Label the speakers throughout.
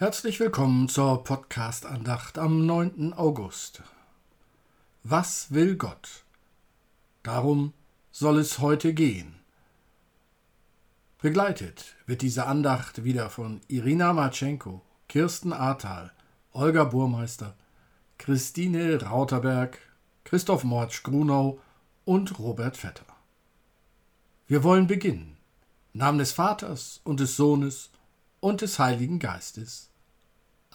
Speaker 1: Herzlich willkommen zur Podcast-Andacht am 9. August. Was will Gott? Darum soll es heute gehen. Begleitet wird diese Andacht wieder von Irina Matschenko, Kirsten Ahrtal, Olga Burmeister, Christine Rauterberg, Christoph Mortsch-Grunau und Robert Vetter. Wir wollen beginnen. Im Namen des Vaters und des Sohnes und des Heiligen Geistes.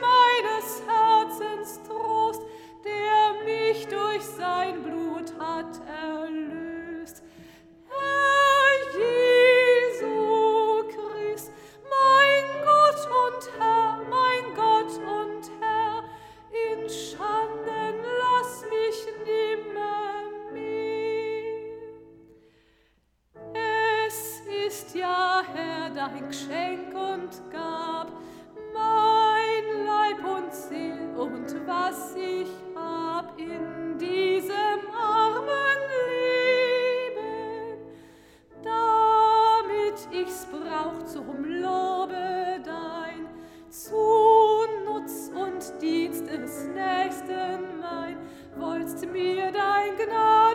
Speaker 1: meines Herzens Trost, der mich durch sein Blut hat erlöst. Herr Jesu Christ, mein Gott und Herr, mein Gott und Herr, in Schanden lass mich nimmer mehr. Es ist ja, Herr, dein Geschenk und Gab, mein Leib und Seel und was ich hab in diesem armen Leben, damit ich's brauch zum Lobe dein, zu Nutz und Dienst des Nächsten mein, wollst mir dein Gnade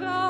Speaker 1: Sarah.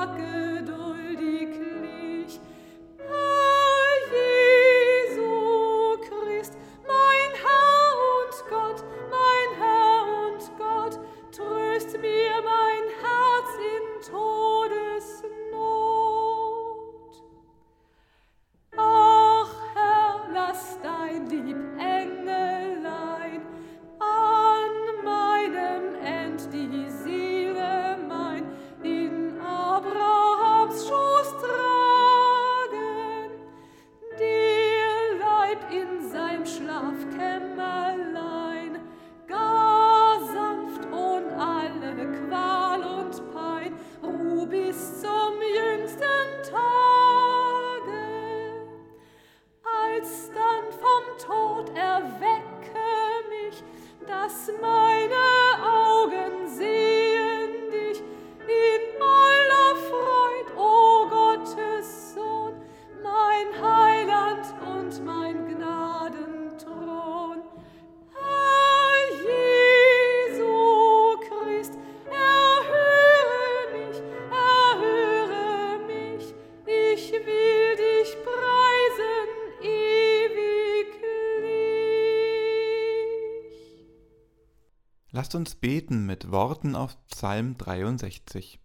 Speaker 2: Lasst uns beten mit Worten auf Psalm 63.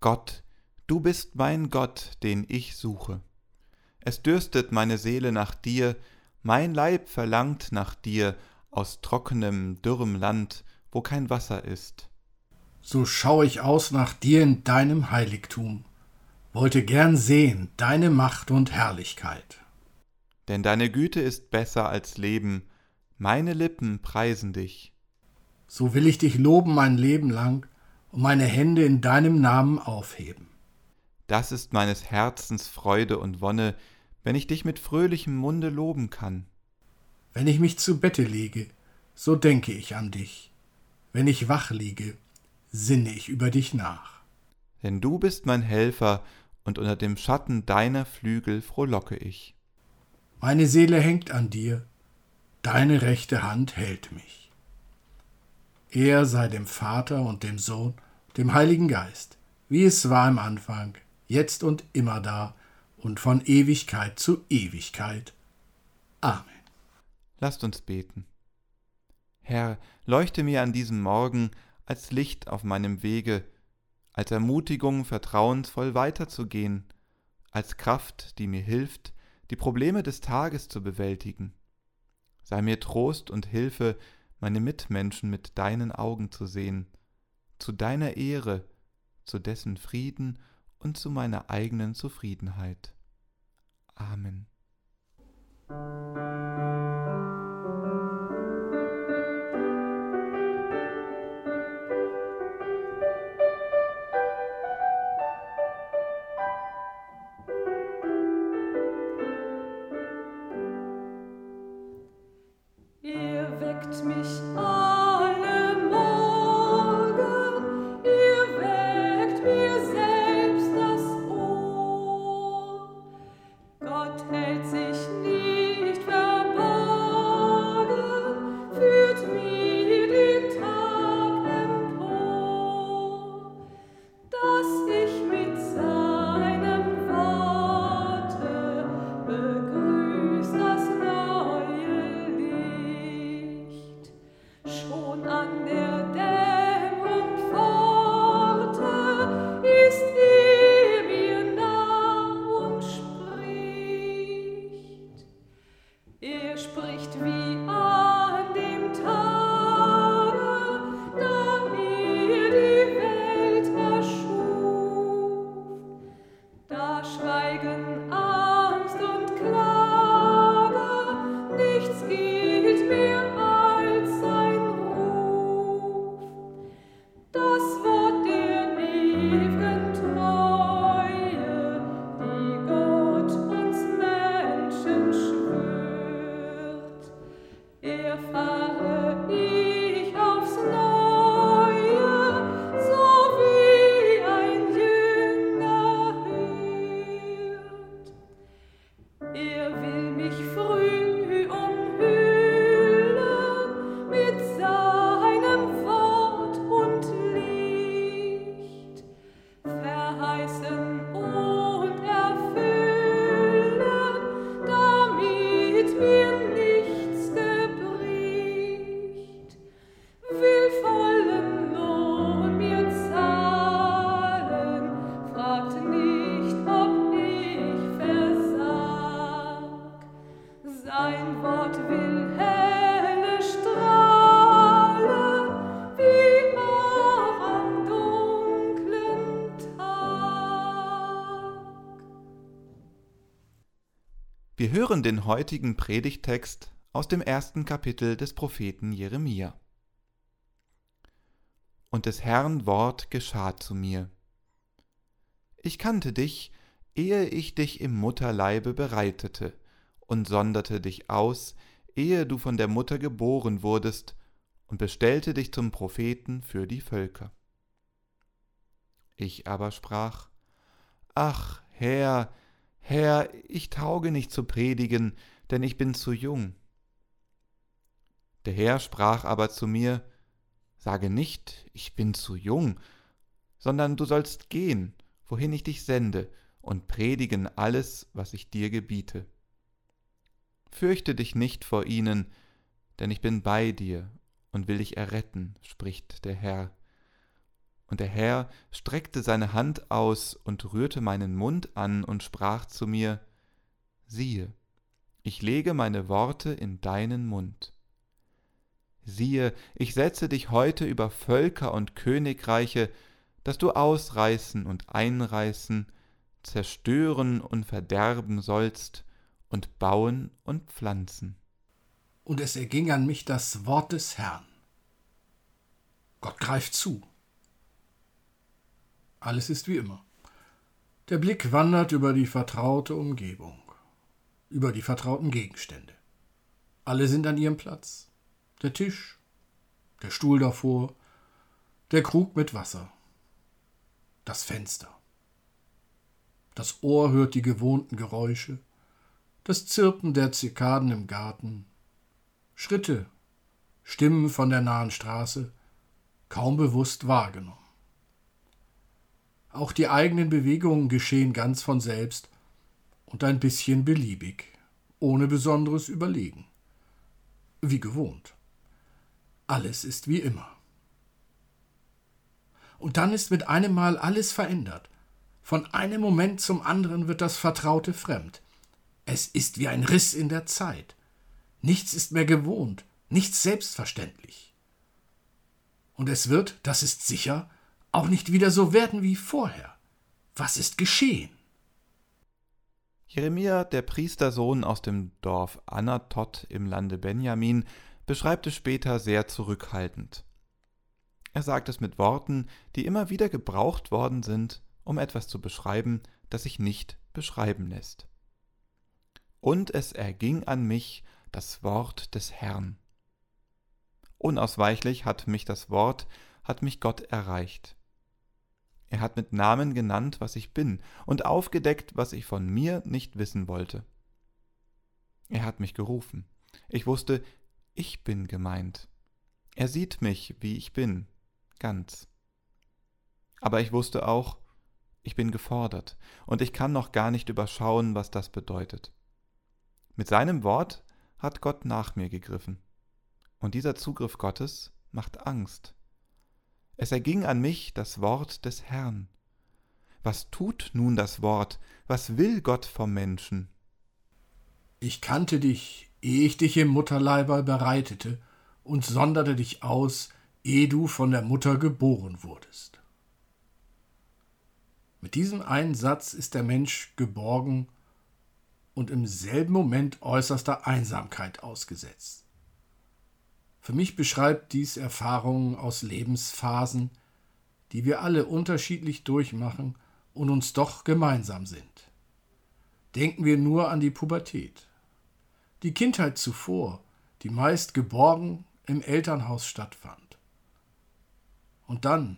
Speaker 2: Gott, du bist mein Gott, den ich suche. Es dürstet meine Seele nach dir, mein Leib verlangt nach dir aus trockenem, dürrem Land, wo kein Wasser ist.
Speaker 1: So schau ich aus nach dir in deinem Heiligtum, wollte gern sehen deine Macht und Herrlichkeit.
Speaker 2: Denn deine Güte ist besser als Leben, meine Lippen preisen dich
Speaker 1: so will ich dich loben mein Leben lang und meine Hände in deinem Namen aufheben.
Speaker 2: Das ist meines Herzens Freude und Wonne, wenn ich dich mit fröhlichem Munde loben kann.
Speaker 1: Wenn ich mich zu Bette lege, so denke ich an dich. Wenn ich wach liege, sinne ich über dich nach.
Speaker 2: Denn du bist mein Helfer, und unter dem Schatten deiner Flügel frohlocke ich.
Speaker 3: Meine Seele hängt an dir, deine rechte Hand hält mich. Er sei dem Vater und dem Sohn, dem Heiligen Geist, wie es war im Anfang, jetzt und immer da und von Ewigkeit zu Ewigkeit. Amen.
Speaker 1: Lasst uns beten. Herr, leuchte mir an diesem Morgen als Licht auf meinem Wege, als Ermutigung, vertrauensvoll weiterzugehen, als Kraft, die mir hilft, die Probleme des Tages zu bewältigen. Sei mir Trost und Hilfe, meine Mitmenschen mit deinen Augen zu sehen, zu deiner Ehre, zu dessen Frieden und zu meiner eigenen Zufriedenheit. Amen. Er spricht wie Wir hören den heutigen Predigtext aus dem ersten Kapitel des Propheten Jeremia. Und des Herrn Wort geschah zu mir. Ich kannte dich, ehe ich dich im Mutterleibe bereitete, und sonderte dich aus, ehe du von der Mutter geboren wurdest, und bestellte dich zum Propheten für die Völker. Ich aber sprach, Ach, Herr, Herr, ich tauge nicht zu predigen, denn ich bin zu jung. Der Herr sprach aber zu mir, Sage nicht, ich bin zu jung, sondern du sollst gehen, wohin ich dich sende, und predigen alles, was ich dir gebiete. Fürchte dich nicht vor ihnen, denn ich bin bei dir und will dich erretten, spricht der Herr. Und der Herr streckte seine Hand aus und rührte meinen Mund an und sprach zu mir, siehe, ich lege meine Worte in deinen Mund. Siehe, ich setze dich heute über Völker und Königreiche, dass du ausreißen und einreißen, zerstören und verderben sollst und bauen und pflanzen.
Speaker 3: Und es erging an mich das Wort des Herrn. Gott greift zu. Alles ist wie immer. Der Blick wandert über die vertraute Umgebung, über die vertrauten Gegenstände. Alle sind an ihrem Platz. Der Tisch, der Stuhl davor, der Krug mit Wasser, das Fenster. Das Ohr hört die gewohnten Geräusche, das Zirpen der Zikaden im Garten, Schritte, Stimmen von der nahen Straße, kaum bewusst wahrgenommen. Auch die eigenen Bewegungen geschehen ganz von selbst und ein bisschen beliebig, ohne besonderes Überlegen. Wie gewohnt. Alles ist wie immer. Und dann ist mit einem Mal alles verändert. Von einem Moment zum anderen wird das Vertraute fremd. Es ist wie ein Riss in der Zeit. Nichts ist mehr gewohnt, nichts selbstverständlich. Und es wird, das ist sicher, auch nicht wieder so werden wie vorher. Was ist geschehen?
Speaker 2: Jeremia, der Priestersohn aus dem Dorf Anatot im Lande Benjamin, beschreibt es später sehr zurückhaltend. Er sagt es mit Worten, die immer wieder gebraucht worden sind, um etwas zu beschreiben, das sich nicht beschreiben lässt. Und es erging an mich das Wort des Herrn. Unausweichlich hat mich das Wort, hat mich Gott erreicht. Er hat mit Namen genannt, was ich bin, und aufgedeckt, was ich von mir nicht wissen wollte. Er hat mich gerufen. Ich wusste, ich bin gemeint. Er sieht mich, wie ich bin, ganz. Aber ich wusste auch, ich bin gefordert, und ich kann noch gar nicht überschauen, was das bedeutet. Mit seinem Wort hat Gott nach mir gegriffen. Und dieser Zugriff Gottes macht Angst. Es erging an mich das Wort des Herrn. Was tut nun das Wort? Was will Gott vom Menschen?
Speaker 3: Ich kannte dich, ehe ich dich im Mutterleibe bereitete, und sonderte dich aus, ehe du von der Mutter geboren wurdest. Mit diesem einen Satz ist der Mensch geborgen und im selben Moment äußerster Einsamkeit ausgesetzt. Für mich beschreibt dies Erfahrungen aus Lebensphasen, die wir alle unterschiedlich durchmachen und uns doch gemeinsam sind. Denken wir nur an die Pubertät. Die Kindheit zuvor, die meist geborgen im Elternhaus stattfand. Und dann,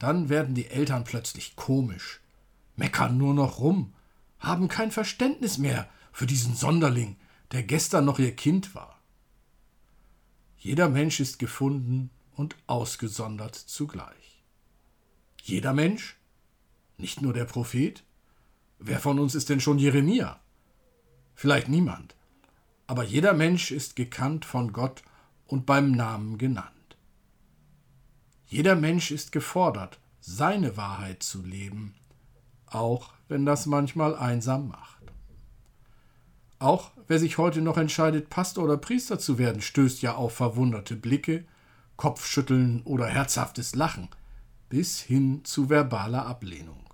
Speaker 3: dann werden die Eltern plötzlich komisch, meckern nur noch rum, haben kein Verständnis mehr für diesen Sonderling, der gestern noch ihr Kind war. Jeder Mensch ist gefunden und ausgesondert zugleich. Jeder Mensch? Nicht nur der Prophet? Wer von uns ist denn schon Jeremia? Vielleicht niemand. Aber jeder Mensch ist gekannt von Gott und beim Namen genannt. Jeder Mensch ist gefordert, seine Wahrheit zu leben, auch wenn das manchmal einsam macht. Auch wer sich heute noch entscheidet, Pastor oder Priester zu werden, stößt ja auf verwunderte Blicke, Kopfschütteln oder herzhaftes Lachen, bis hin zu verbaler Ablehnung.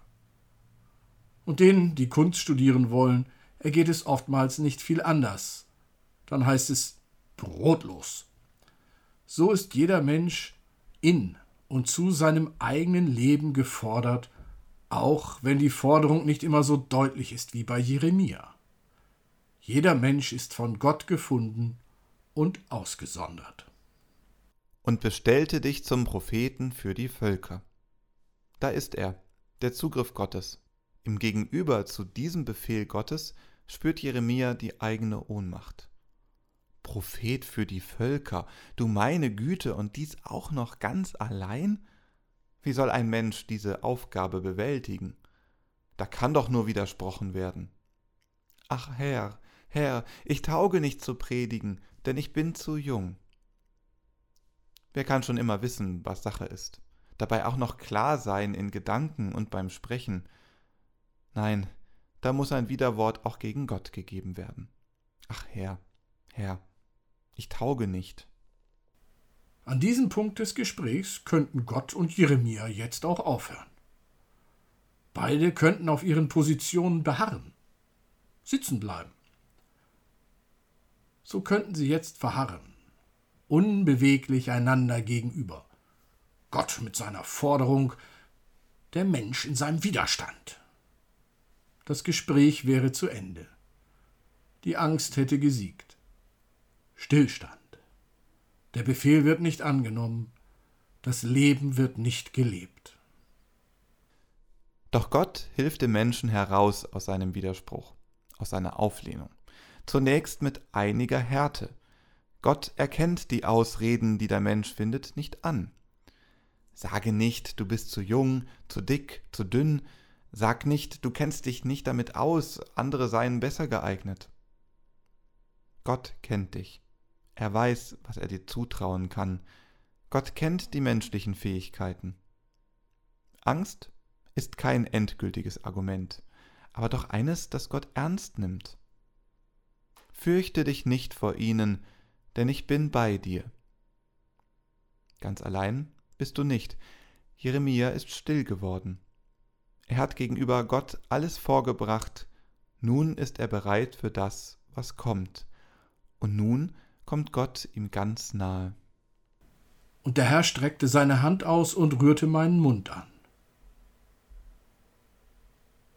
Speaker 3: Und denen, die Kunst studieren wollen, ergeht es oftmals nicht viel anders. Dann heißt es brotlos. So ist jeder Mensch in und zu seinem eigenen Leben gefordert, auch wenn die Forderung nicht immer so deutlich ist wie bei Jeremia. Jeder Mensch ist von Gott gefunden und ausgesondert.
Speaker 2: Und bestellte dich zum Propheten für die Völker. Da ist er, der Zugriff Gottes. Im Gegenüber zu diesem Befehl Gottes spürt Jeremia die eigene Ohnmacht. Prophet für die Völker, du meine Güte, und dies auch noch ganz allein? Wie soll ein Mensch diese Aufgabe bewältigen? Da kann doch nur widersprochen werden. Ach Herr, Herr, ich tauge nicht zu predigen, denn ich bin zu jung. Wer kann schon immer wissen, was Sache ist? Dabei auch noch klar sein in Gedanken und beim Sprechen. Nein, da muss ein Widerwort auch gegen Gott gegeben werden. Ach Herr, Herr, ich tauge nicht.
Speaker 3: An diesem Punkt des Gesprächs könnten Gott und Jeremia jetzt auch aufhören. Beide könnten auf ihren Positionen beharren, sitzen bleiben so könnten sie jetzt verharren, unbeweglich einander gegenüber. Gott mit seiner Forderung, der Mensch in seinem Widerstand. Das Gespräch wäre zu Ende. Die Angst hätte gesiegt. Stillstand. Der Befehl wird nicht angenommen, das Leben wird nicht gelebt.
Speaker 2: Doch Gott hilft dem Menschen heraus aus seinem Widerspruch, aus seiner Auflehnung. Zunächst mit einiger Härte. Gott erkennt die Ausreden, die der Mensch findet, nicht an. Sage nicht, du bist zu jung, zu dick, zu dünn. Sag nicht, du kennst dich nicht damit aus, andere seien besser geeignet. Gott kennt dich. Er weiß, was er dir zutrauen kann. Gott kennt die menschlichen Fähigkeiten. Angst ist kein endgültiges Argument, aber doch eines, das Gott ernst nimmt. Fürchte dich nicht vor ihnen, denn ich bin bei dir. Ganz allein bist du nicht. Jeremia ist still geworden. Er hat gegenüber Gott alles vorgebracht, nun ist er bereit für das, was kommt. Und nun kommt Gott ihm ganz nahe.
Speaker 3: Und der Herr streckte seine Hand aus und rührte meinen Mund an.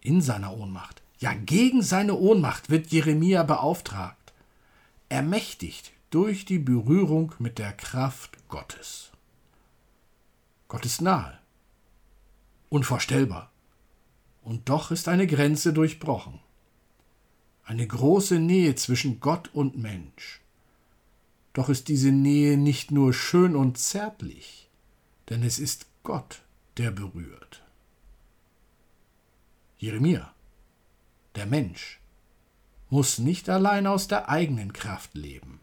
Speaker 3: In seiner Ohnmacht, ja gegen seine Ohnmacht wird Jeremia beauftragt, ermächtigt durch die Berührung mit der Kraft Gottes. Gott ist nahe, unvorstellbar, und doch ist eine Grenze durchbrochen. Eine große Nähe zwischen Gott und Mensch. Doch ist diese Nähe nicht nur schön und zärtlich, denn es ist Gott, der berührt. Jeremia, der Mensch, muss nicht allein aus der eigenen Kraft leben.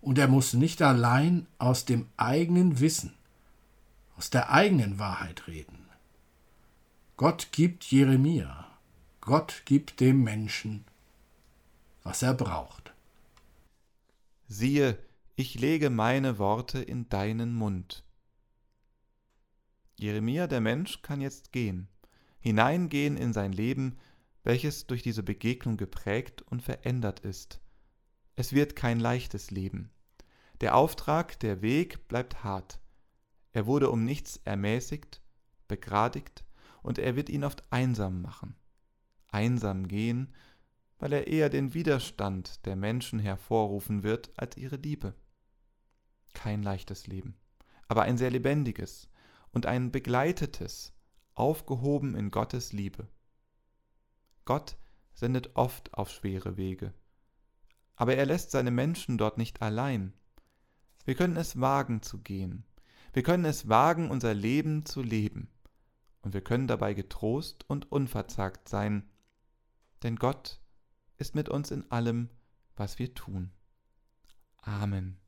Speaker 3: Und er muss nicht allein aus dem eigenen Wissen, aus der eigenen Wahrheit reden. Gott gibt Jeremia, Gott gibt dem Menschen, was er braucht
Speaker 2: siehe, ich lege meine Worte in deinen Mund. Jeremia der Mensch kann jetzt gehen, hineingehen in sein Leben, welches durch diese Begegnung geprägt und verändert ist. Es wird kein leichtes Leben. Der Auftrag, der Weg bleibt hart. Er wurde um nichts ermäßigt, begradigt, und er wird ihn oft einsam machen. Einsam gehen, weil er eher den Widerstand der Menschen hervorrufen wird als ihre Liebe. Kein leichtes Leben, aber ein sehr lebendiges und ein begleitetes, aufgehoben in Gottes Liebe. Gott sendet oft auf schwere Wege, aber er lässt seine Menschen dort nicht allein. Wir können es wagen zu gehen, wir können es wagen, unser Leben zu leben, und wir können dabei getrost und unverzagt sein, denn Gott ist mit uns in allem, was wir tun. Amen.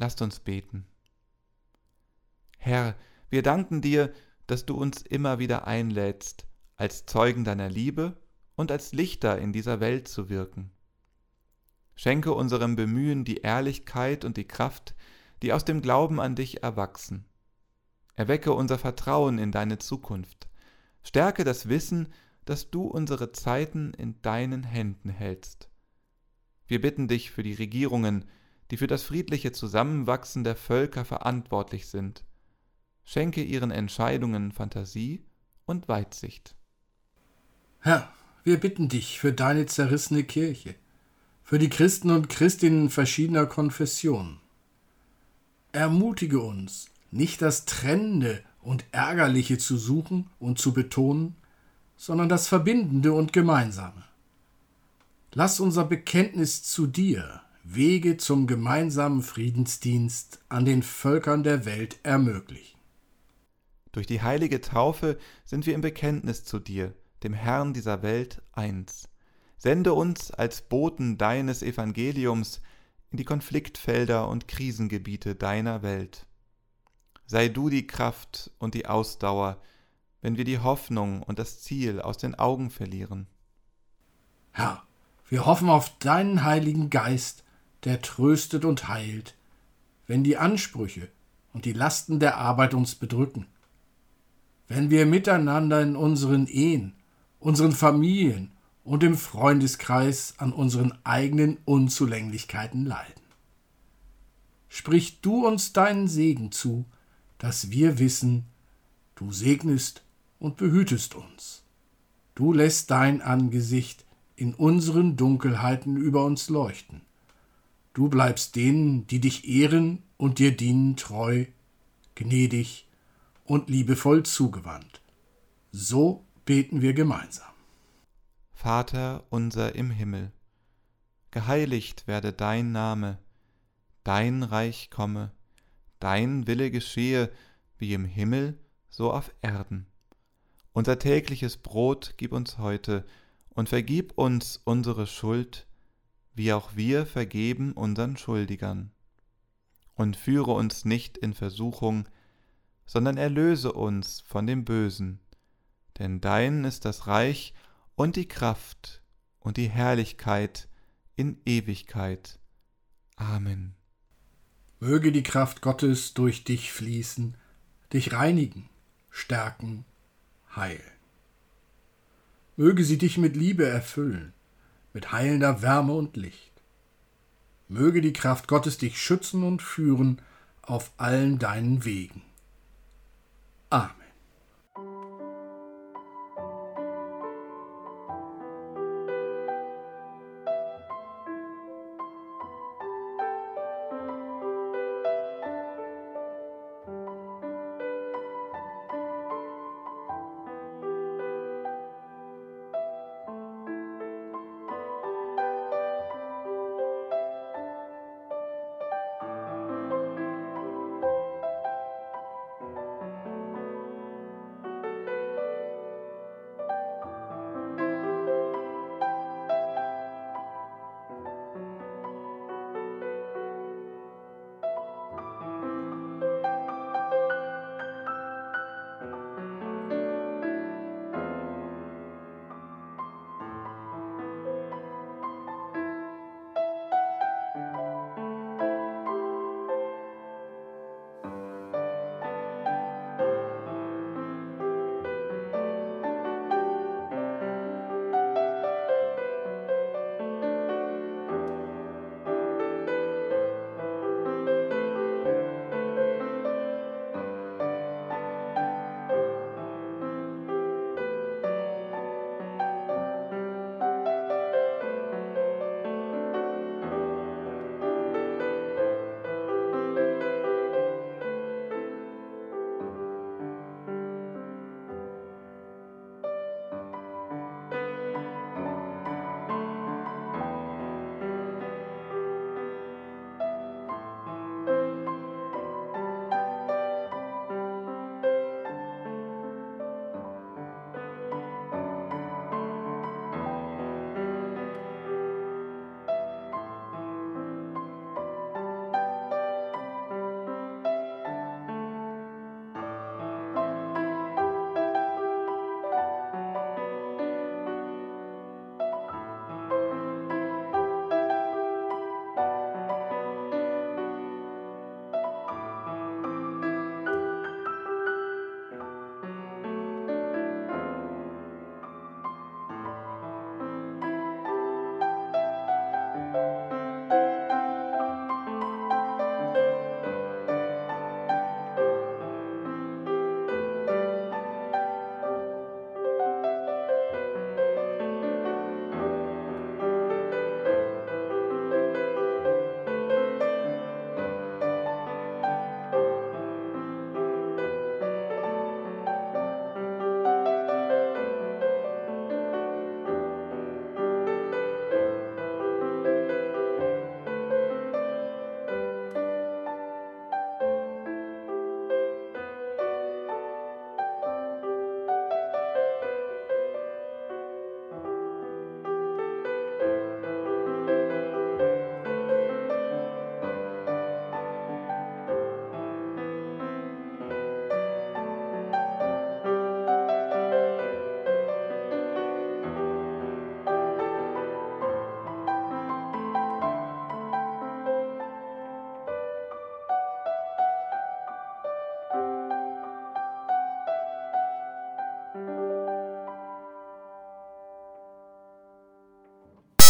Speaker 2: Lasst uns beten. Herr, wir danken dir, dass du uns immer wieder einlädst, als Zeugen deiner Liebe und als Lichter in dieser Welt zu wirken. Schenke unserem Bemühen die Ehrlichkeit und die Kraft, die aus dem Glauben an dich erwachsen. Erwecke unser Vertrauen in deine Zukunft. Stärke das Wissen, dass du unsere Zeiten in deinen Händen hältst. Wir bitten dich für die Regierungen, die für das friedliche Zusammenwachsen der Völker verantwortlich sind. Schenke ihren Entscheidungen Fantasie und Weitsicht.
Speaker 3: Herr, wir bitten dich für deine zerrissene Kirche, für die Christen und Christinnen verschiedener Konfessionen. Ermutige uns, nicht das Trennende und Ärgerliche zu suchen und zu betonen, sondern das Verbindende und Gemeinsame. Lass unser Bekenntnis zu dir, Wege zum gemeinsamen Friedensdienst an den Völkern der Welt ermöglichen.
Speaker 2: Durch die heilige Taufe sind wir im Bekenntnis zu dir, dem Herrn dieser Welt, eins. Sende uns als Boten deines Evangeliums in die Konfliktfelder und Krisengebiete deiner Welt. Sei du die Kraft und die Ausdauer, wenn wir die Hoffnung und das Ziel aus den Augen verlieren.
Speaker 3: Herr, wir hoffen auf deinen Heiligen Geist, der tröstet und heilt, wenn die Ansprüche und die Lasten der Arbeit uns bedrücken, wenn wir miteinander in unseren Ehen, unseren Familien und im Freundeskreis an unseren eigenen Unzulänglichkeiten leiden. Sprich du uns deinen Segen zu, dass wir wissen, du segnest und behütest uns. Du lässt dein Angesicht in unseren Dunkelheiten über uns leuchten Du bleibst denen, die dich ehren und dir dienen, treu, gnädig und liebevoll zugewandt. So beten wir gemeinsam.
Speaker 2: Vater unser im Himmel, geheiligt werde dein Name, dein Reich komme, dein Wille geschehe, wie im Himmel, so auf Erden. Unser tägliches Brot gib uns heute und vergib uns unsere Schuld, wie auch wir vergeben unseren Schuldigern. Und führe uns nicht in Versuchung, sondern erlöse uns von dem Bösen, denn dein ist das Reich und die Kraft und die Herrlichkeit in Ewigkeit. Amen.
Speaker 3: Möge die Kraft Gottes durch dich fließen, dich reinigen, stärken, heilen. Möge sie dich mit Liebe erfüllen, mit heilender Wärme und Licht. Möge die Kraft Gottes dich schützen und führen auf allen deinen Wegen. Amen.